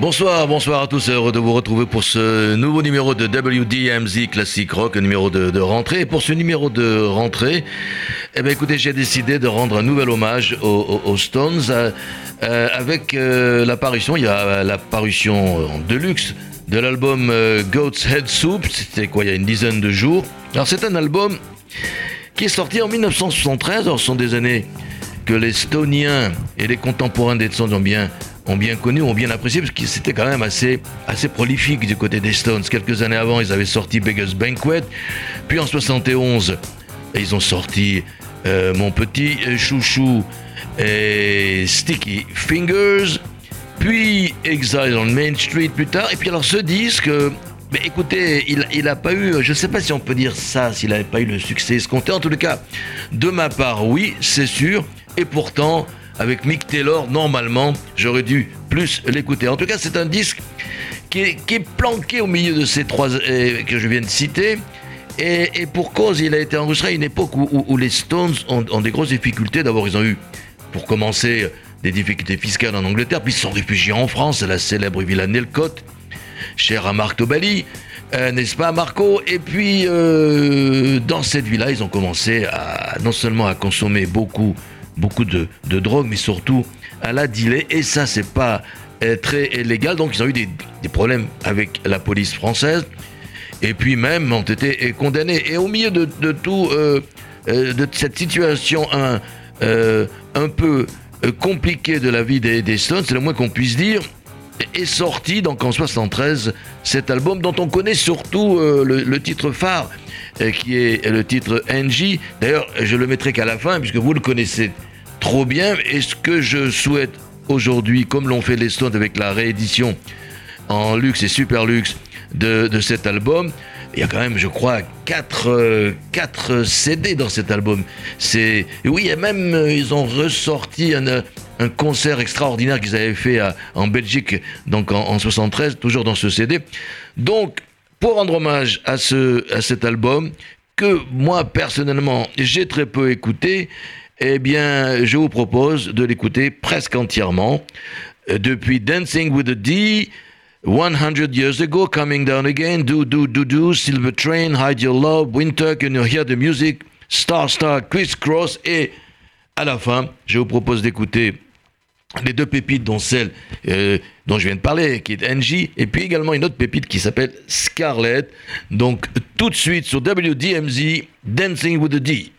Bonsoir, bonsoir à tous, heureux de vous retrouver pour ce nouveau numéro de WDMZ Classic Rock, numéro de, rentrée. Et pour ce numéro de rentrée, eh bien, écoutez, j'ai décidé de rendre un nouvel hommage aux, Stones euh, euh, avec euh, l'apparition, il y a l'apparition en deluxe de l'album Goat's Head Soup, c'était quoi, il y a une dizaine de jours. Alors c'est un album qui est sorti en 1973, alors ce sont des années que les Stoniens et les contemporains des Stones ont bien ont bien connu, ont bien apprécié, parce que c'était quand même assez, assez prolifique du côté des Stones. Quelques années avant, ils avaient sorti Beggar's Banquet, puis en 71, ils ont sorti euh, Mon Petit Chouchou et Sticky Fingers, puis Exile on Main Street plus tard, et puis alors ce disque... Mais écoutez, il n'a pas eu, je ne sais pas si on peut dire ça, s'il n'avait pas eu le succès escompté. En tout cas, de ma part, oui, c'est sûr. Et pourtant, avec Mick Taylor, normalement, j'aurais dû plus l'écouter. En tout cas, c'est un disque qui est, planqué au milieu de ces trois euh, que je viens de citer. Et, pour cause, il a été enregistré à une époque où, les Stones ont, des grosses difficultés. D'abord, ils ont eu, pour commencer, des difficultés fiscales en Angleterre, puis ils se sont réfugiés en France, à la célèbre villa Nelcott, chère à Marc Tobali. Euh, n'est-ce pas Marco? Et puis euh, dans cette villa, ils ont commencé à non seulement à consommer beaucoup beaucoup de, drogue, mais surtout à la dealer. Et ça, c'est pas euh, très légal. Donc, ils ont eu des, problèmes avec la police française. Et puis même ont été euh, condamnés. Et au milieu de, tout, euh, de cette situation un, un peu compliquée de la vie des, des Stones, c'est le moins qu'on puisse dire, est sorti donc en 73 cet album dont on connaît surtout le, titre phare qui est le titre NJ. D'ailleurs, je le mettrai qu'à la fin puisque vous le connaissez trop bien. Et ce que je souhaite aujourd'hui, comme l'ont fait les Stones avec la réédition en luxe et super luxe de, cet album, il y a quand même, je crois, 4, 4 CD dans cet album. C'est oui, et même euh, ils ont ressorti un, un concert extraordinaire qu'ils avaient fait en Belgique, donc en, en, 73, toujours dans ce CD. Donc, pour rendre hommage à, ce, à cet album que moi personnellement j'ai très peu écouté, eh bien, je vous propose de l'écouter presque entièrement. Euh, depuis Dancing with the D, 100 Years Ago, Coming Down Again, Do, Do, Do, Do, Silver Train, Hide Your Love, Winter, Can You Hear the Music, Star Star, Cross, et à la fin, je vous propose d'écouter les deux pépites, dont celle euh, dont je viens de parler, qui est Angie, et puis également une autre pépite qui s'appelle Scarlett. Donc tout de suite sur WDMZ, Dancing with the D.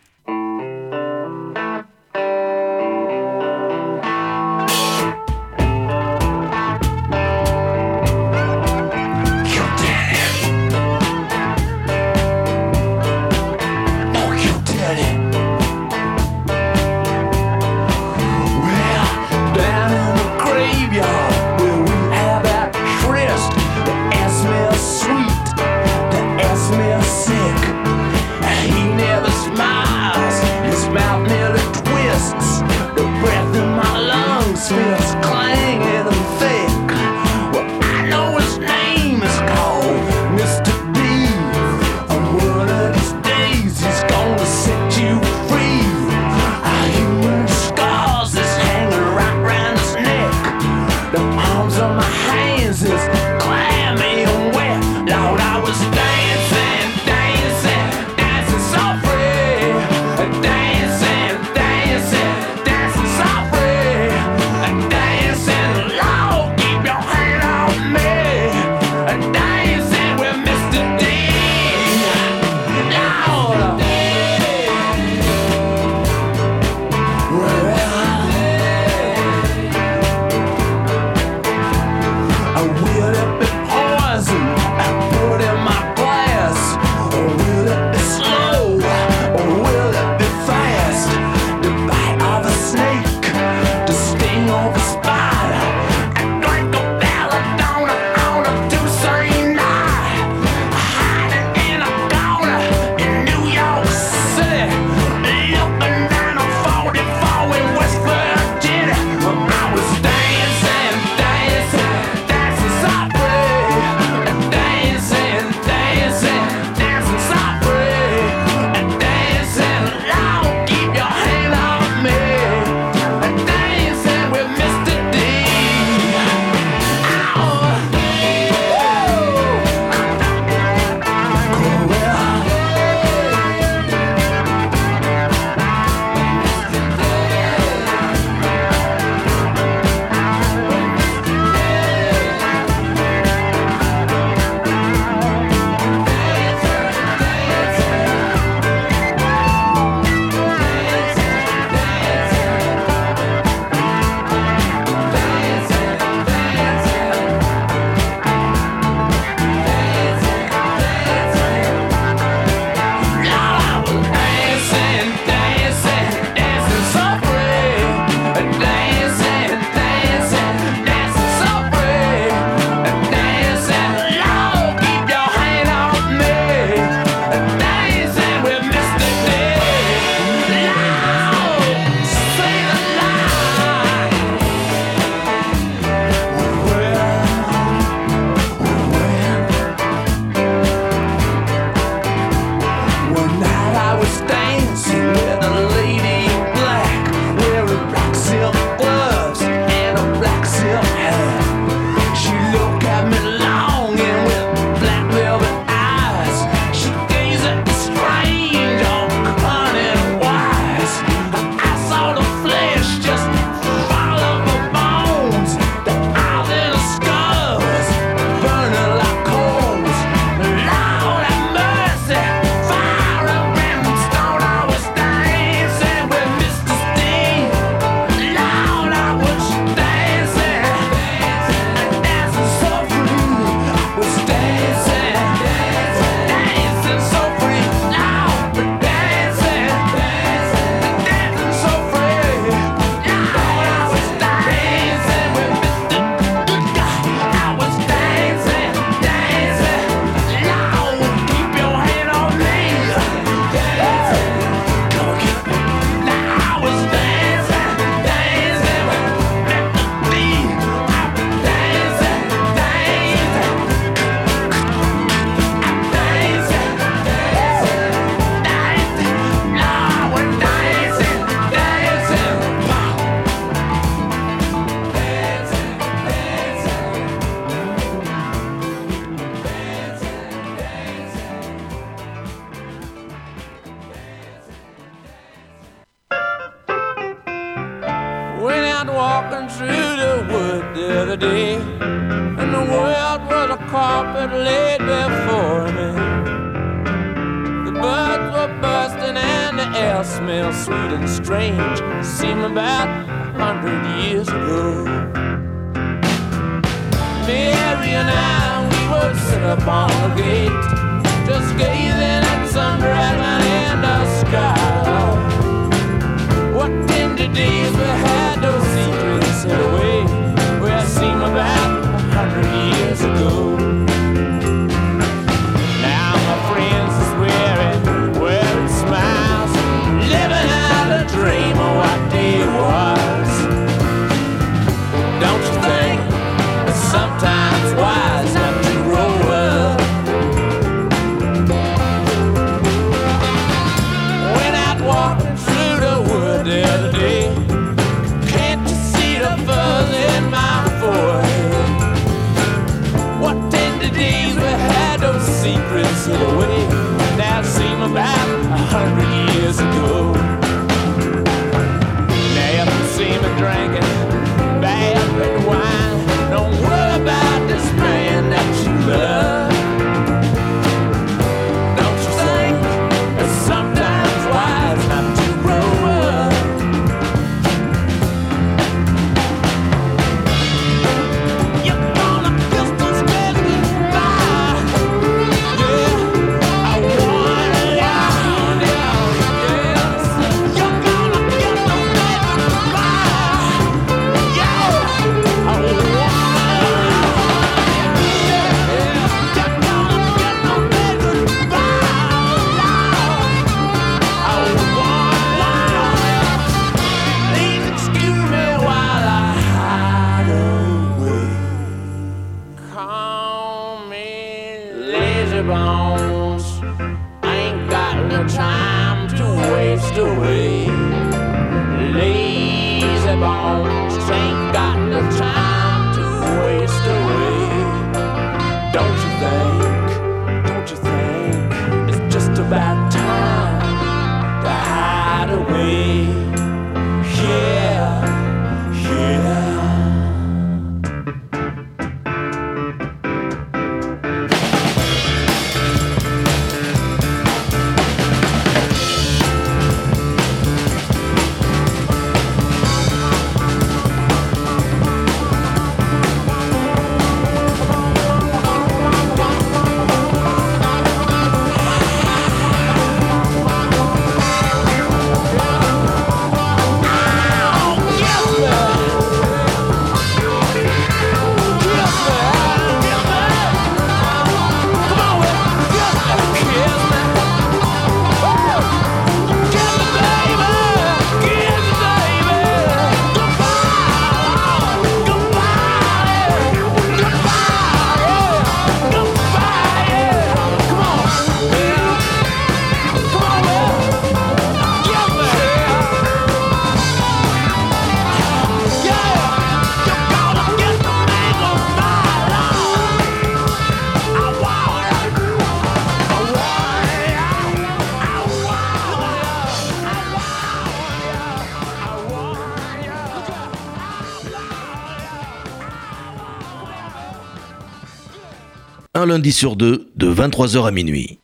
lundi sur deux, de 23h à minuit.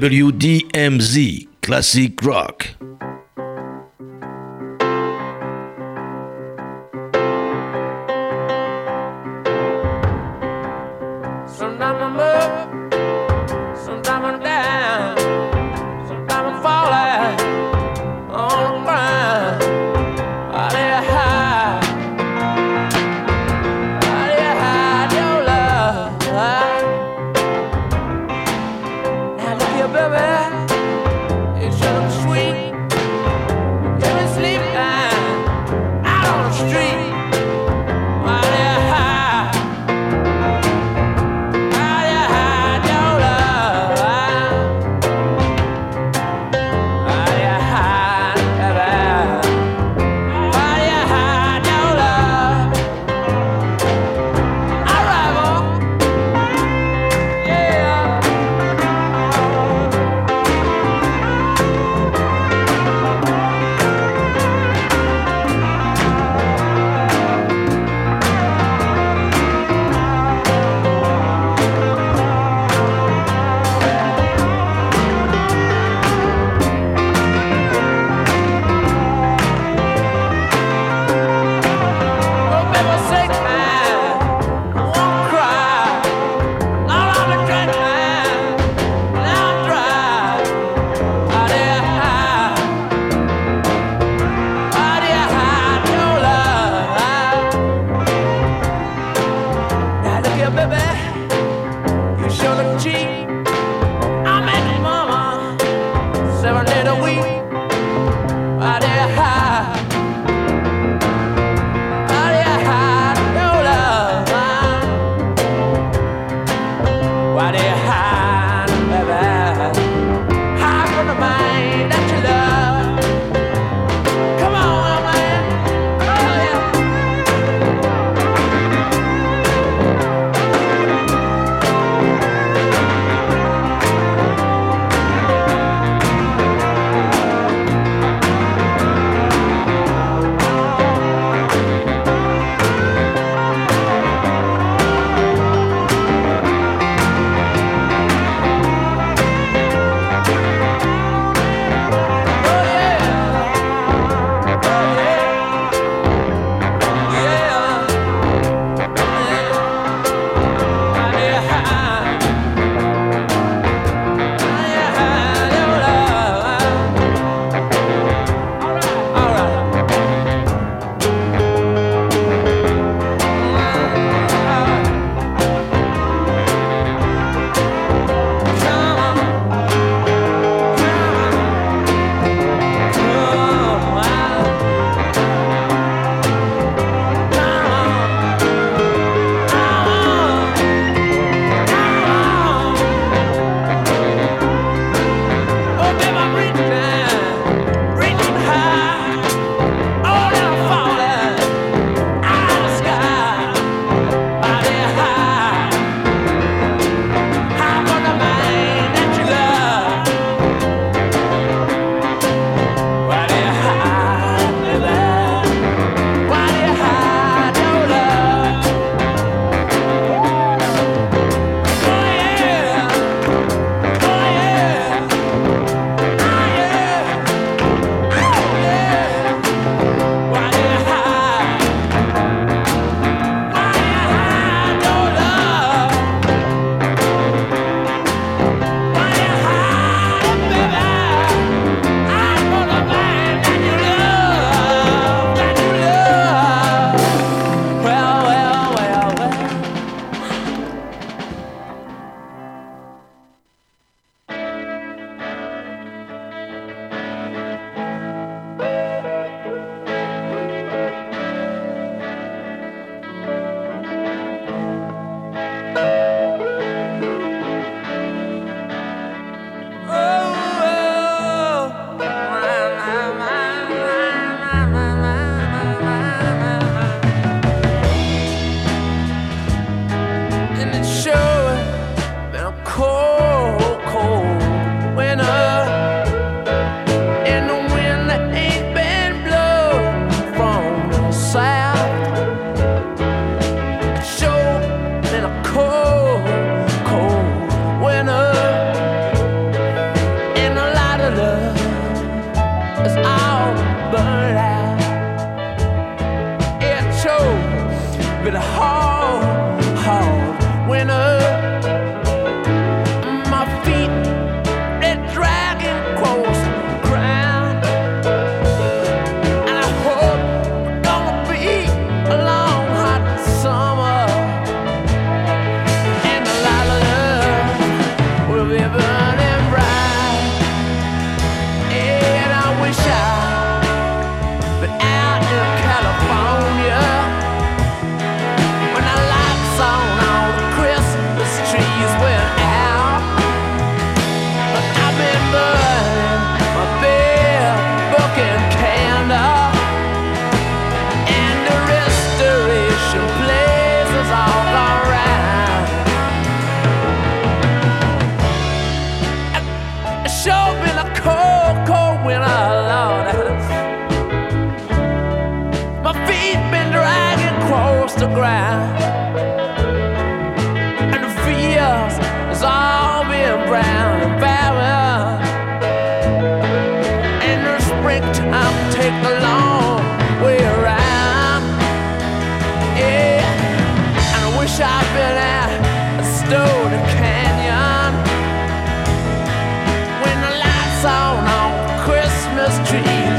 WDMZ Classic Rock. Street.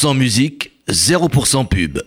100% musique, 0% pub.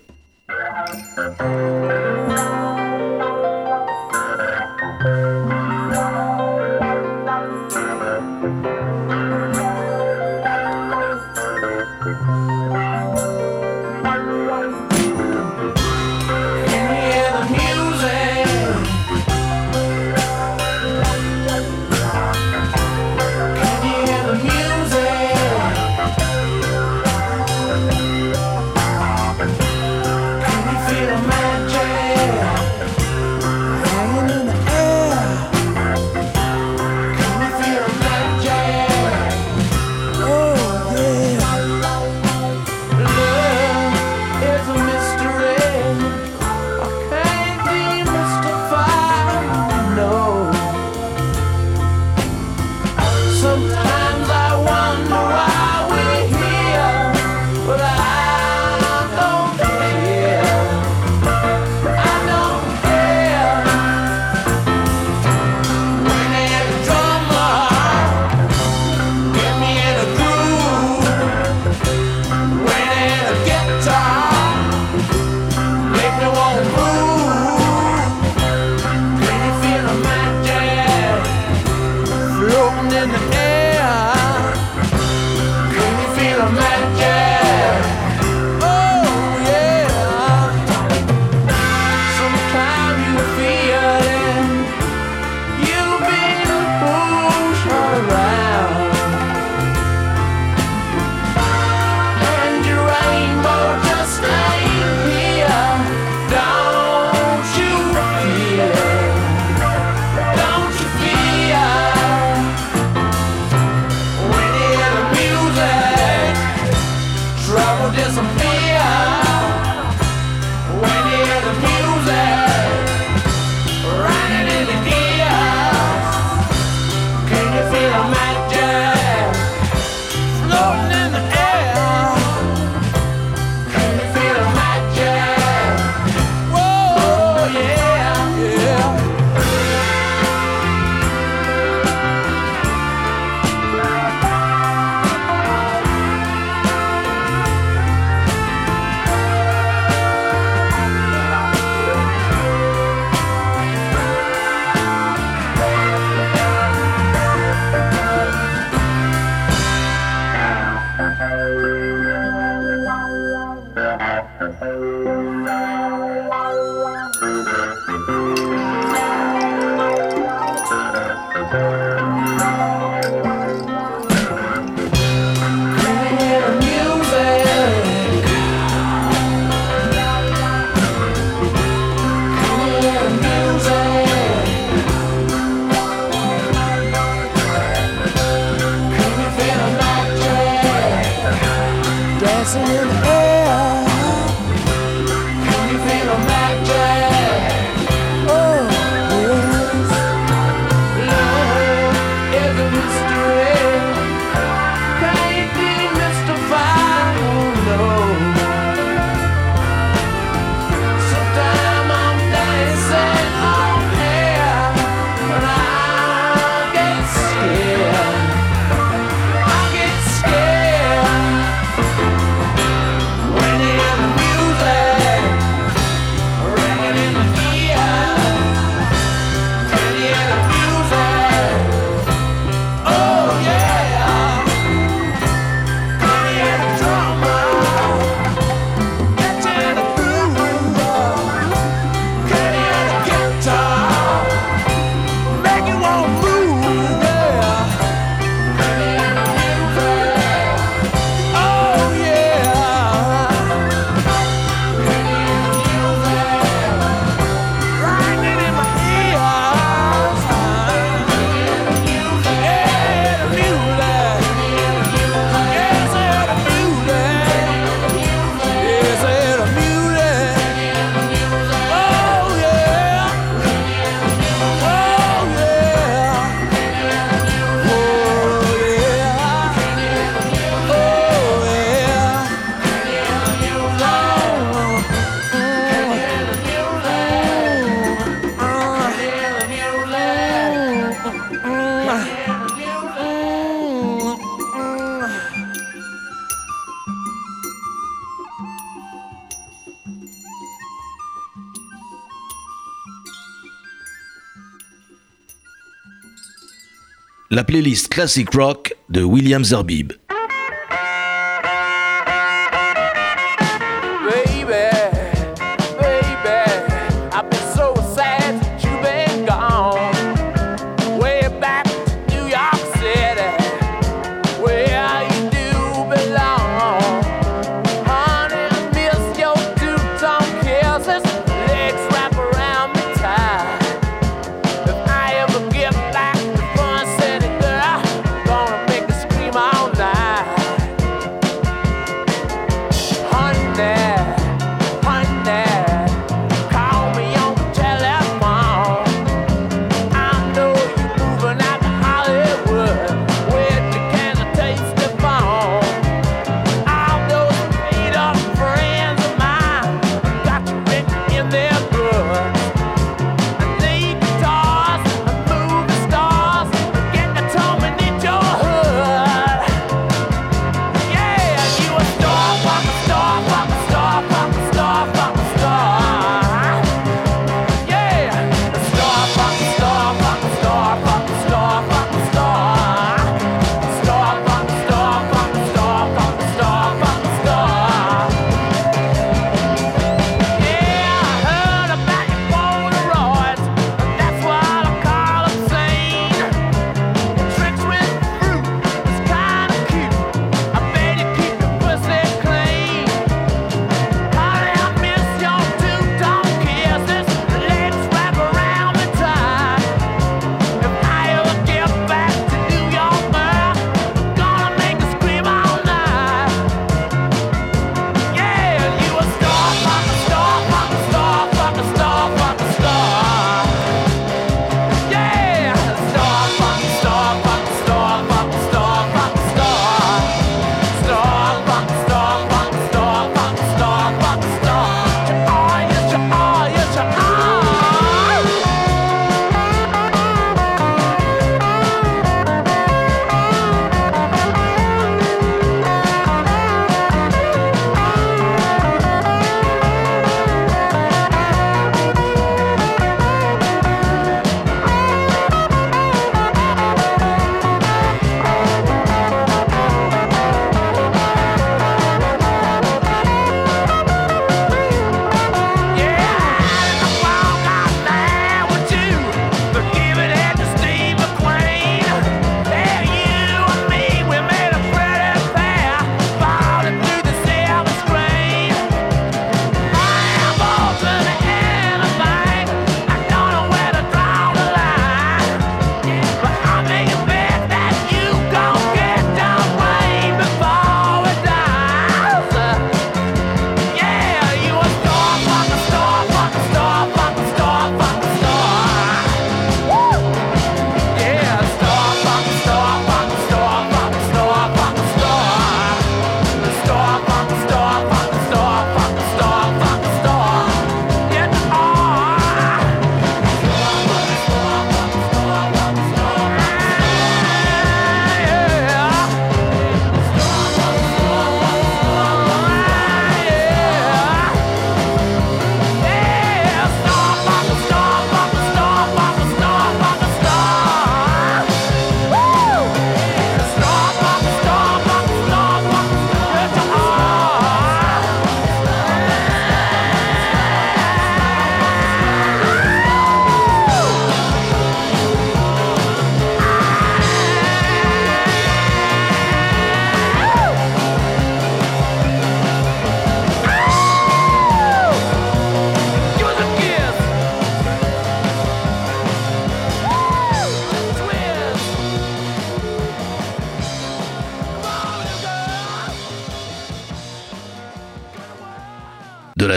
Playlist Classic Rock de William Zerbib.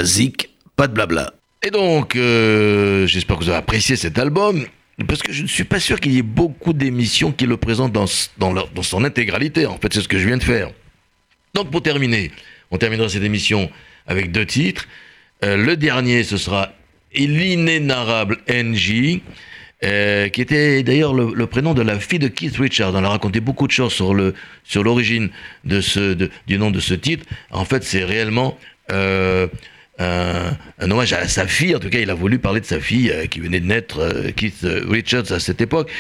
Zik, pas de blabla. Et donc, euh, j'espère que vous avez apprécié cet album, parce que je ne suis pas sûr qu'il y ait beaucoup d'émissions qui le présentent dans, dans, son intégralité. En fait, c'est ce que je viens de faire. Donc, pour terminer, on terminera cette émission avec deux titres. Euh, le dernier, ce sera L'inénarrable NG. Euh, qui était d'ailleurs le, prénom de la fille de Keith Richards. On a raconté beaucoup de choses sur sur l'origine du nom de ce titre. En fait, c'est réellement un, hommage à sa fille. En tout cas, il a voulu parler de sa fille euh, qui venait de naître, Keith Richards, à cette époque.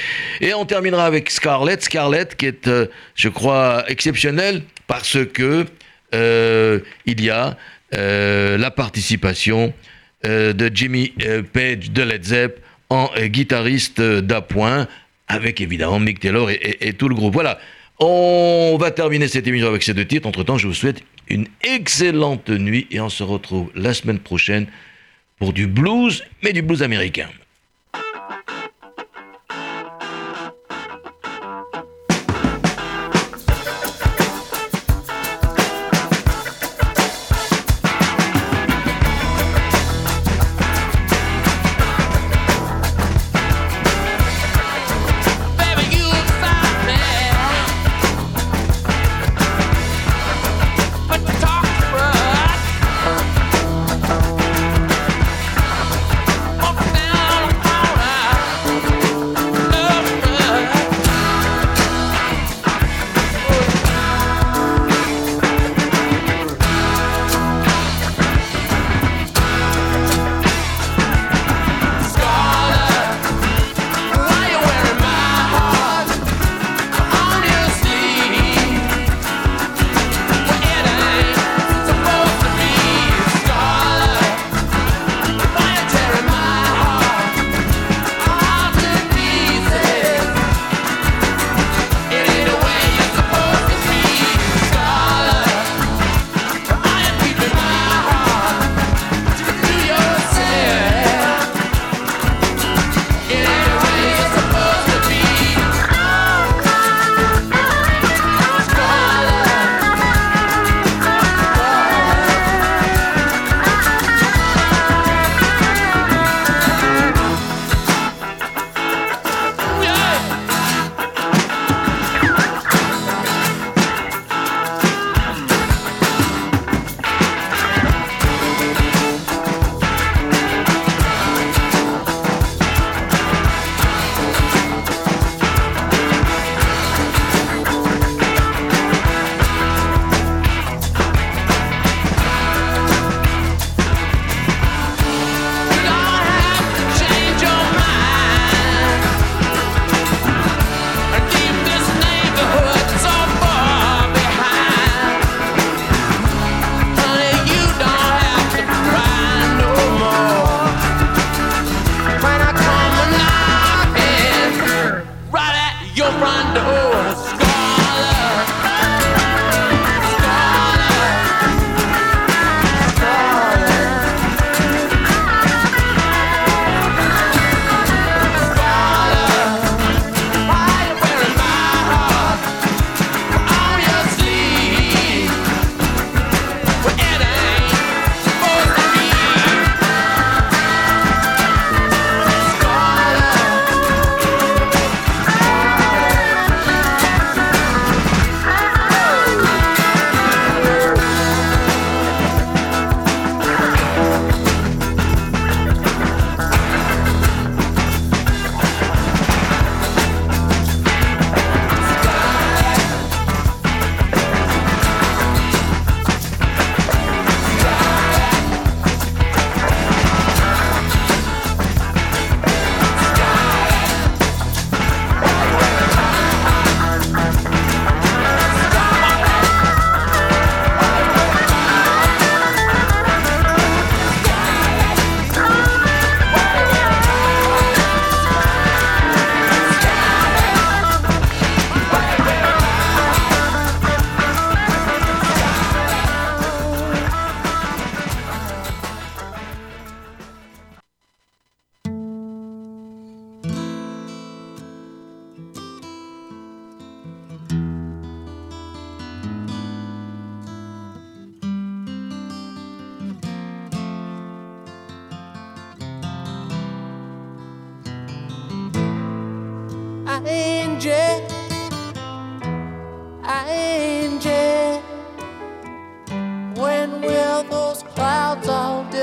Et on terminera avec Scarlett. Scarlett, qui est, je crois, exceptionnelle parce que il y a la participation de Jimmy Page de Led Zepp en euh, guitariste d'appoint, avec évidemment Mick Taylor et, tout le groupe. Voilà, on va terminer cette émission avec ces deux titres. Entre-temps, je vous souhaite une excellente nuit et on se retrouve la semaine prochaine pour du blues, mais du blues américain.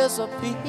Disappear?